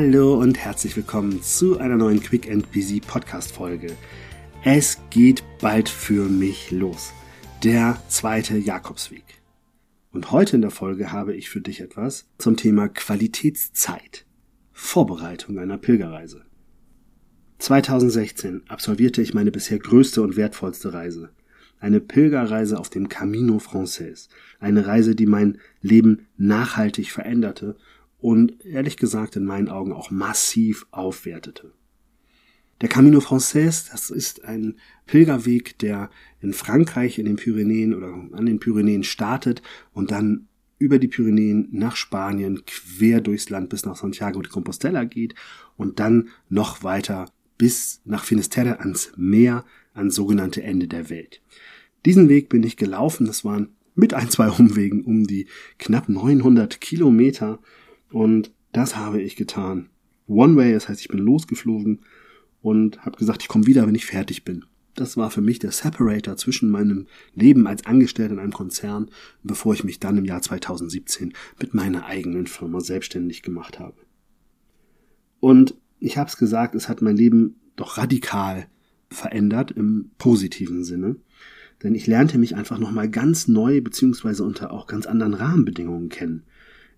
Hallo und herzlich willkommen zu einer neuen Quick and Busy Podcast Folge. Es geht bald für mich los. Der zweite Jakobsweg. Und heute in der Folge habe ich für dich etwas zum Thema Qualitätszeit. Vorbereitung einer Pilgerreise. 2016 absolvierte ich meine bisher größte und wertvollste Reise. Eine Pilgerreise auf dem Camino Frances. Eine Reise, die mein Leben nachhaltig veränderte und ehrlich gesagt in meinen Augen auch massiv aufwertete. Der Camino Frances, das ist ein Pilgerweg, der in Frankreich in den Pyrenäen oder an den Pyrenäen startet und dann über die Pyrenäen nach Spanien quer durchs Land bis nach Santiago de Compostela geht und dann noch weiter bis nach Finisterre ans Meer, ans sogenannte Ende der Welt. Diesen Weg bin ich gelaufen, das waren mit ein, zwei Umwegen um die knapp 900 Kilometer und das habe ich getan. One Way, das heißt, ich bin losgeflogen und habe gesagt, ich komme wieder, wenn ich fertig bin. Das war für mich der Separator zwischen meinem Leben als Angestellter in einem Konzern, bevor ich mich dann im Jahr 2017 mit meiner eigenen Firma selbstständig gemacht habe. Und ich habe es gesagt, es hat mein Leben doch radikal verändert im positiven Sinne. Denn ich lernte mich einfach nochmal ganz neu beziehungsweise unter auch ganz anderen Rahmenbedingungen kennen.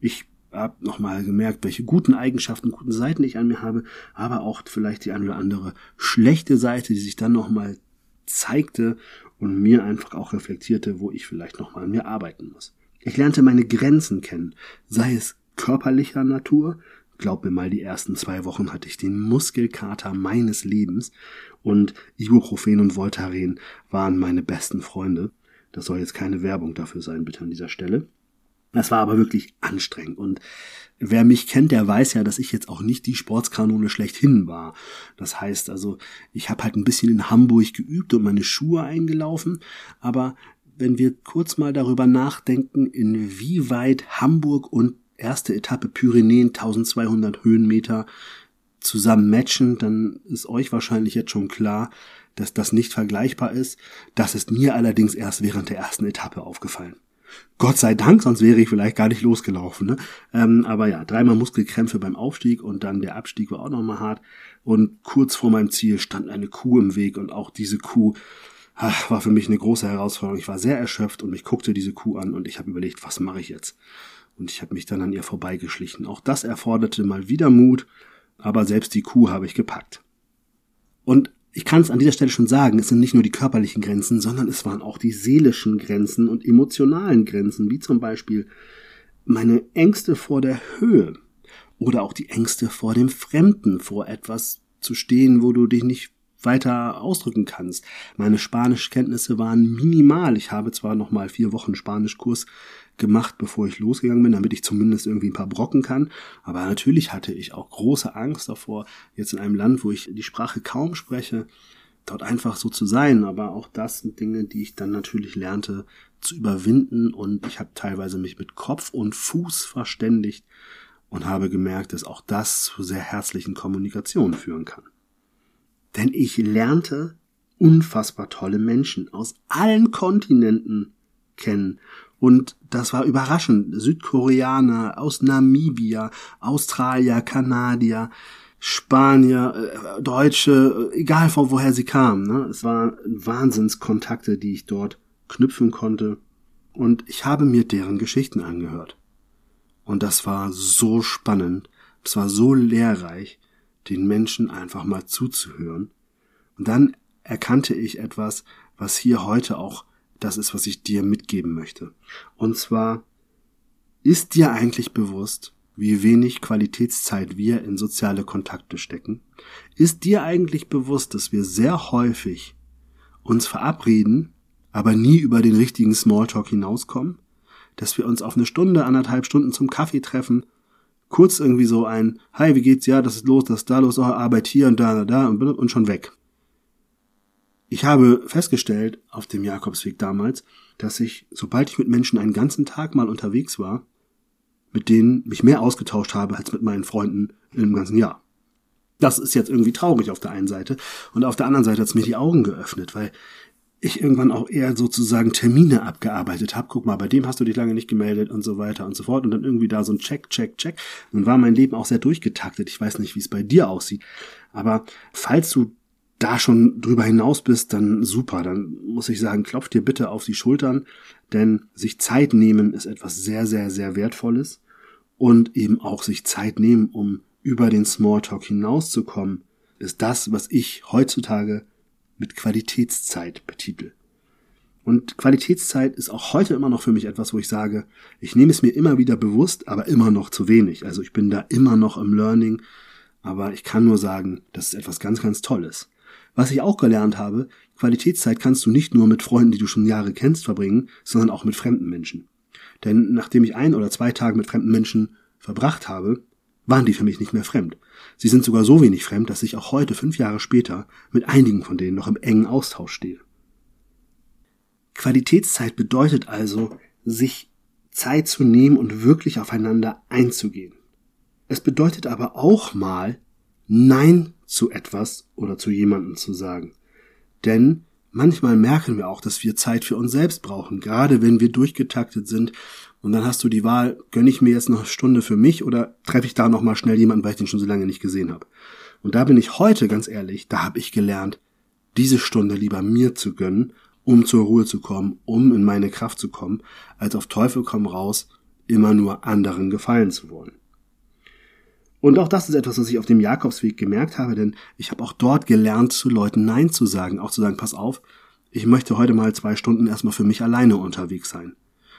Ich habe nochmal gemerkt, welche guten Eigenschaften, guten Seiten ich an mir habe, aber auch vielleicht die eine oder andere schlechte Seite, die sich dann nochmal zeigte und mir einfach auch reflektierte, wo ich vielleicht nochmal an mir arbeiten muss. Ich lernte meine Grenzen kennen, sei es körperlicher Natur, glaub mir mal, die ersten zwei Wochen hatte ich den Muskelkater meines Lebens und Ibuprofen und Voltaren waren meine besten Freunde. Das soll jetzt keine Werbung dafür sein, bitte an dieser Stelle. Das war aber wirklich anstrengend. Und wer mich kennt, der weiß ja, dass ich jetzt auch nicht die Sportskanone schlechthin war. Das heißt also, ich habe halt ein bisschen in Hamburg geübt und meine Schuhe eingelaufen. Aber wenn wir kurz mal darüber nachdenken, inwieweit Hamburg und erste Etappe Pyrenäen 1200 Höhenmeter zusammen matchen, dann ist euch wahrscheinlich jetzt schon klar, dass das nicht vergleichbar ist. Das ist mir allerdings erst während der ersten Etappe aufgefallen. Gott sei Dank, sonst wäre ich vielleicht gar nicht losgelaufen. Ne? Ähm, aber ja, dreimal Muskelkrämpfe beim Aufstieg und dann der Abstieg war auch nochmal hart. Und kurz vor meinem Ziel stand eine Kuh im Weg und auch diese Kuh ach, war für mich eine große Herausforderung. Ich war sehr erschöpft und mich guckte diese Kuh an und ich habe überlegt, was mache ich jetzt? Und ich habe mich dann an ihr vorbeigeschlichen. Auch das erforderte mal wieder Mut, aber selbst die Kuh habe ich gepackt. Und ich kann es an dieser Stelle schon sagen, es sind nicht nur die körperlichen Grenzen, sondern es waren auch die seelischen Grenzen und emotionalen Grenzen, wie zum Beispiel meine Ängste vor der Höhe oder auch die Ängste vor dem Fremden, vor etwas zu stehen, wo du dich nicht weiter ausdrücken kannst. Meine Spanischkenntnisse waren minimal. Ich habe zwar noch mal vier Wochen Spanischkurs gemacht, bevor ich losgegangen bin, damit ich zumindest irgendwie ein paar Brocken kann. Aber natürlich hatte ich auch große Angst davor, jetzt in einem Land, wo ich die Sprache kaum spreche, dort einfach so zu sein. Aber auch das sind Dinge, die ich dann natürlich lernte zu überwinden. Und ich habe teilweise mich mit Kopf und Fuß verständigt und habe gemerkt, dass auch das zu sehr herzlichen Kommunikationen führen kann. Denn ich lernte unfassbar tolle Menschen aus allen Kontinenten kennen. Und das war überraschend. Südkoreaner, aus Namibia, Australier, Kanadier, Spanier, äh, Deutsche, egal von woher sie kamen. Ne? Es waren Wahnsinnskontakte, die ich dort knüpfen konnte. Und ich habe mir deren Geschichten angehört. Und das war so spannend, es war so lehrreich, den Menschen einfach mal zuzuhören. Und dann erkannte ich etwas, was hier heute auch das ist, was ich dir mitgeben möchte. Und zwar, ist dir eigentlich bewusst, wie wenig Qualitätszeit wir in soziale Kontakte stecken? Ist dir eigentlich bewusst, dass wir sehr häufig uns verabreden, aber nie über den richtigen Smalltalk hinauskommen? Dass wir uns auf eine Stunde, anderthalb Stunden zum Kaffee treffen kurz irgendwie so ein, hi, wie geht's? Ja, das ist los, das ist da los, oh, Arbeit hier und da, da, da und, und schon weg. Ich habe festgestellt auf dem Jakobsweg damals, dass ich, sobald ich mit Menschen einen ganzen Tag mal unterwegs war, mit denen mich mehr ausgetauscht habe als mit meinen Freunden im ganzen Jahr. Das ist jetzt irgendwie traurig auf der einen Seite und auf der anderen Seite hat es mir die Augen geöffnet, weil ich irgendwann auch eher sozusagen Termine abgearbeitet habe. Guck mal, bei dem hast du dich lange nicht gemeldet und so weiter und so fort. Und dann irgendwie da so ein Check, Check, Check. Nun war mein Leben auch sehr durchgetaktet. Ich weiß nicht, wie es bei dir aussieht. Aber falls du da schon drüber hinaus bist, dann super. Dann muss ich sagen, klopf dir bitte auf die Schultern, denn sich Zeit nehmen ist etwas sehr, sehr, sehr Wertvolles und eben auch sich Zeit nehmen, um über den Smalltalk hinauszukommen, ist das, was ich heutzutage mit Qualitätszeit betitel. Und Qualitätszeit ist auch heute immer noch für mich etwas, wo ich sage, ich nehme es mir immer wieder bewusst, aber immer noch zu wenig. Also ich bin da immer noch im Learning, aber ich kann nur sagen, das ist etwas ganz, ganz Tolles. Was ich auch gelernt habe, Qualitätszeit kannst du nicht nur mit Freunden, die du schon Jahre kennst, verbringen, sondern auch mit fremden Menschen. Denn nachdem ich ein oder zwei Tage mit fremden Menschen verbracht habe, waren die für mich nicht mehr fremd. Sie sind sogar so wenig fremd, dass ich auch heute, fünf Jahre später, mit einigen von denen noch im engen Austausch stehe. Qualitätszeit bedeutet also, sich Zeit zu nehmen und wirklich aufeinander einzugehen. Es bedeutet aber auch mal, Nein zu etwas oder zu jemandem zu sagen. Denn manchmal merken wir auch, dass wir Zeit für uns selbst brauchen, gerade wenn wir durchgetaktet sind. Und dann hast du die Wahl, gönne ich mir jetzt noch eine Stunde für mich oder treffe ich da nochmal schnell jemanden, weil ich den schon so lange nicht gesehen habe. Und da bin ich heute ganz ehrlich, da habe ich gelernt, diese Stunde lieber mir zu gönnen, um zur Ruhe zu kommen, um in meine Kraft zu kommen, als auf Teufel komm raus, immer nur anderen gefallen zu wollen. Und auch das ist etwas, was ich auf dem Jakobsweg gemerkt habe, denn ich habe auch dort gelernt, zu Leuten Nein zu sagen, auch zu sagen, pass auf, ich möchte heute mal zwei Stunden erstmal für mich alleine unterwegs sein.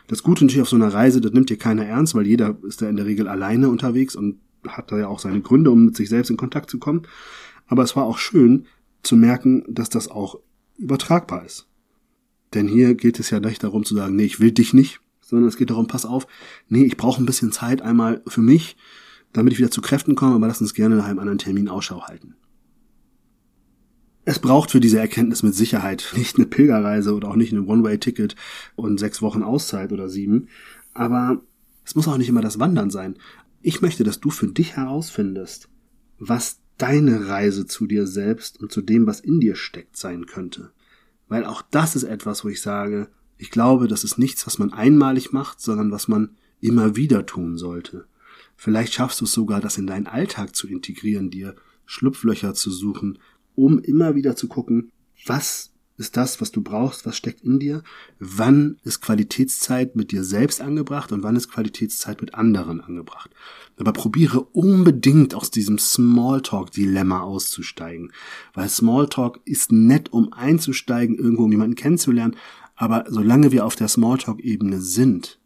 Das Gute natürlich auf so einer Reise, das nimmt dir keiner ernst, weil jeder ist da in der Regel alleine unterwegs und hat da ja auch seine Gründe, um mit sich selbst in Kontakt zu kommen. Aber es war auch schön zu merken, dass das auch übertragbar ist. Denn hier geht es ja nicht darum zu sagen, nee, ich will dich nicht, sondern es geht darum, pass auf, nee, ich brauche ein bisschen Zeit einmal für mich, damit ich wieder zu Kräften komme, aber lass uns gerne nach einem anderen Termin Ausschau halten. Es braucht für diese Erkenntnis mit Sicherheit nicht eine Pilgerreise oder auch nicht ein One-Way-Ticket und sechs Wochen Auszeit oder sieben, aber es muss auch nicht immer das Wandern sein. Ich möchte, dass du für dich herausfindest, was deine Reise zu dir selbst und zu dem, was in dir steckt, sein könnte. Weil auch das ist etwas, wo ich sage, ich glaube, das ist nichts, was man einmalig macht, sondern was man immer wieder tun sollte. Vielleicht schaffst du es sogar, das in deinen Alltag zu integrieren, dir Schlupflöcher zu suchen, um immer wieder zu gucken, was ist das, was du brauchst, was steckt in dir, wann ist Qualitätszeit mit dir selbst angebracht und wann ist Qualitätszeit mit anderen angebracht. Aber probiere unbedingt aus diesem Smalltalk-Dilemma auszusteigen, weil Smalltalk ist nett, um einzusteigen, irgendwo um jemanden kennenzulernen, aber solange wir auf der Smalltalk-Ebene sind,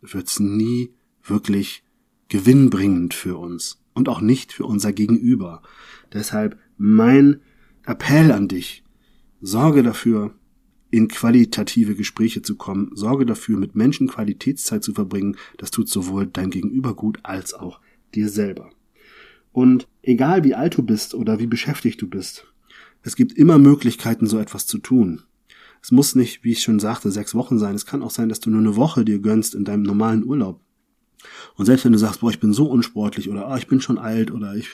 wird's nie wirklich gewinnbringend für uns und auch nicht für unser Gegenüber. Deshalb mein Appell an dich, sorge dafür, in qualitative Gespräche zu kommen, sorge dafür, mit Menschen Qualitätszeit zu verbringen, das tut sowohl dein Gegenüber gut als auch dir selber. Und egal wie alt du bist oder wie beschäftigt du bist, es gibt immer Möglichkeiten, so etwas zu tun. Es muss nicht, wie ich schon sagte, sechs Wochen sein. Es kann auch sein, dass du nur eine Woche dir gönnst in deinem normalen Urlaub. Und selbst wenn du sagst, boah, ich bin so unsportlich oder ah, ich bin schon alt oder ich,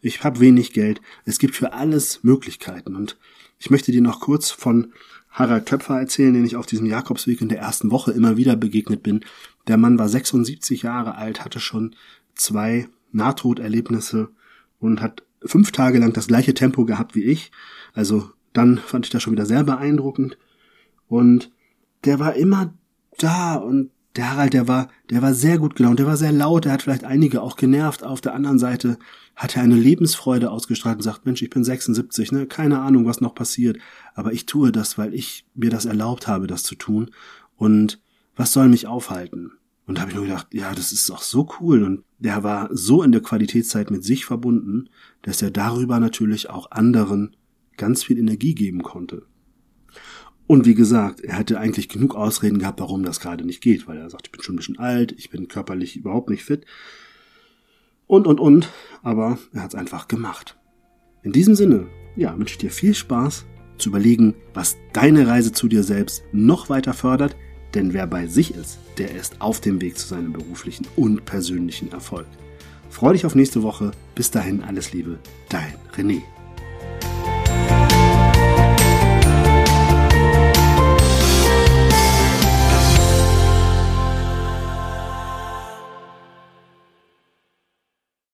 ich habe wenig Geld, es gibt für alles Möglichkeiten. Und ich möchte dir noch kurz von Harald Töpfer erzählen, den ich auf diesem Jakobsweg in der ersten Woche immer wieder begegnet bin. Der Mann war 76 Jahre alt, hatte schon zwei Nahtoderlebnisse und hat fünf Tage lang das gleiche Tempo gehabt wie ich. Also dann fand ich das schon wieder sehr beeindruckend. Und der war immer da und der Harald, der war, der war sehr gut gelaunt, der war sehr laut, der hat vielleicht einige auch genervt. Auf der anderen Seite hat er eine Lebensfreude ausgestrahlt und sagt, Mensch, ich bin 76, ne, keine Ahnung, was noch passiert, aber ich tue das, weil ich mir das erlaubt habe, das zu tun. Und was soll mich aufhalten? Und da habe ich nur gedacht, ja, das ist doch so cool. Und der war so in der Qualitätszeit mit sich verbunden, dass er darüber natürlich auch anderen ganz viel Energie geben konnte. Und wie gesagt, er hätte eigentlich genug Ausreden gehabt, warum das gerade nicht geht, weil er sagt, ich bin schon ein bisschen alt, ich bin körperlich überhaupt nicht fit. Und, und, und. Aber er hat es einfach gemacht. In diesem Sinne, ja, wünsche ich dir viel Spaß zu überlegen, was deine Reise zu dir selbst noch weiter fördert, denn wer bei sich ist, der ist auf dem Weg zu seinem beruflichen und persönlichen Erfolg. Freue dich auf nächste Woche. Bis dahin alles Liebe, dein René.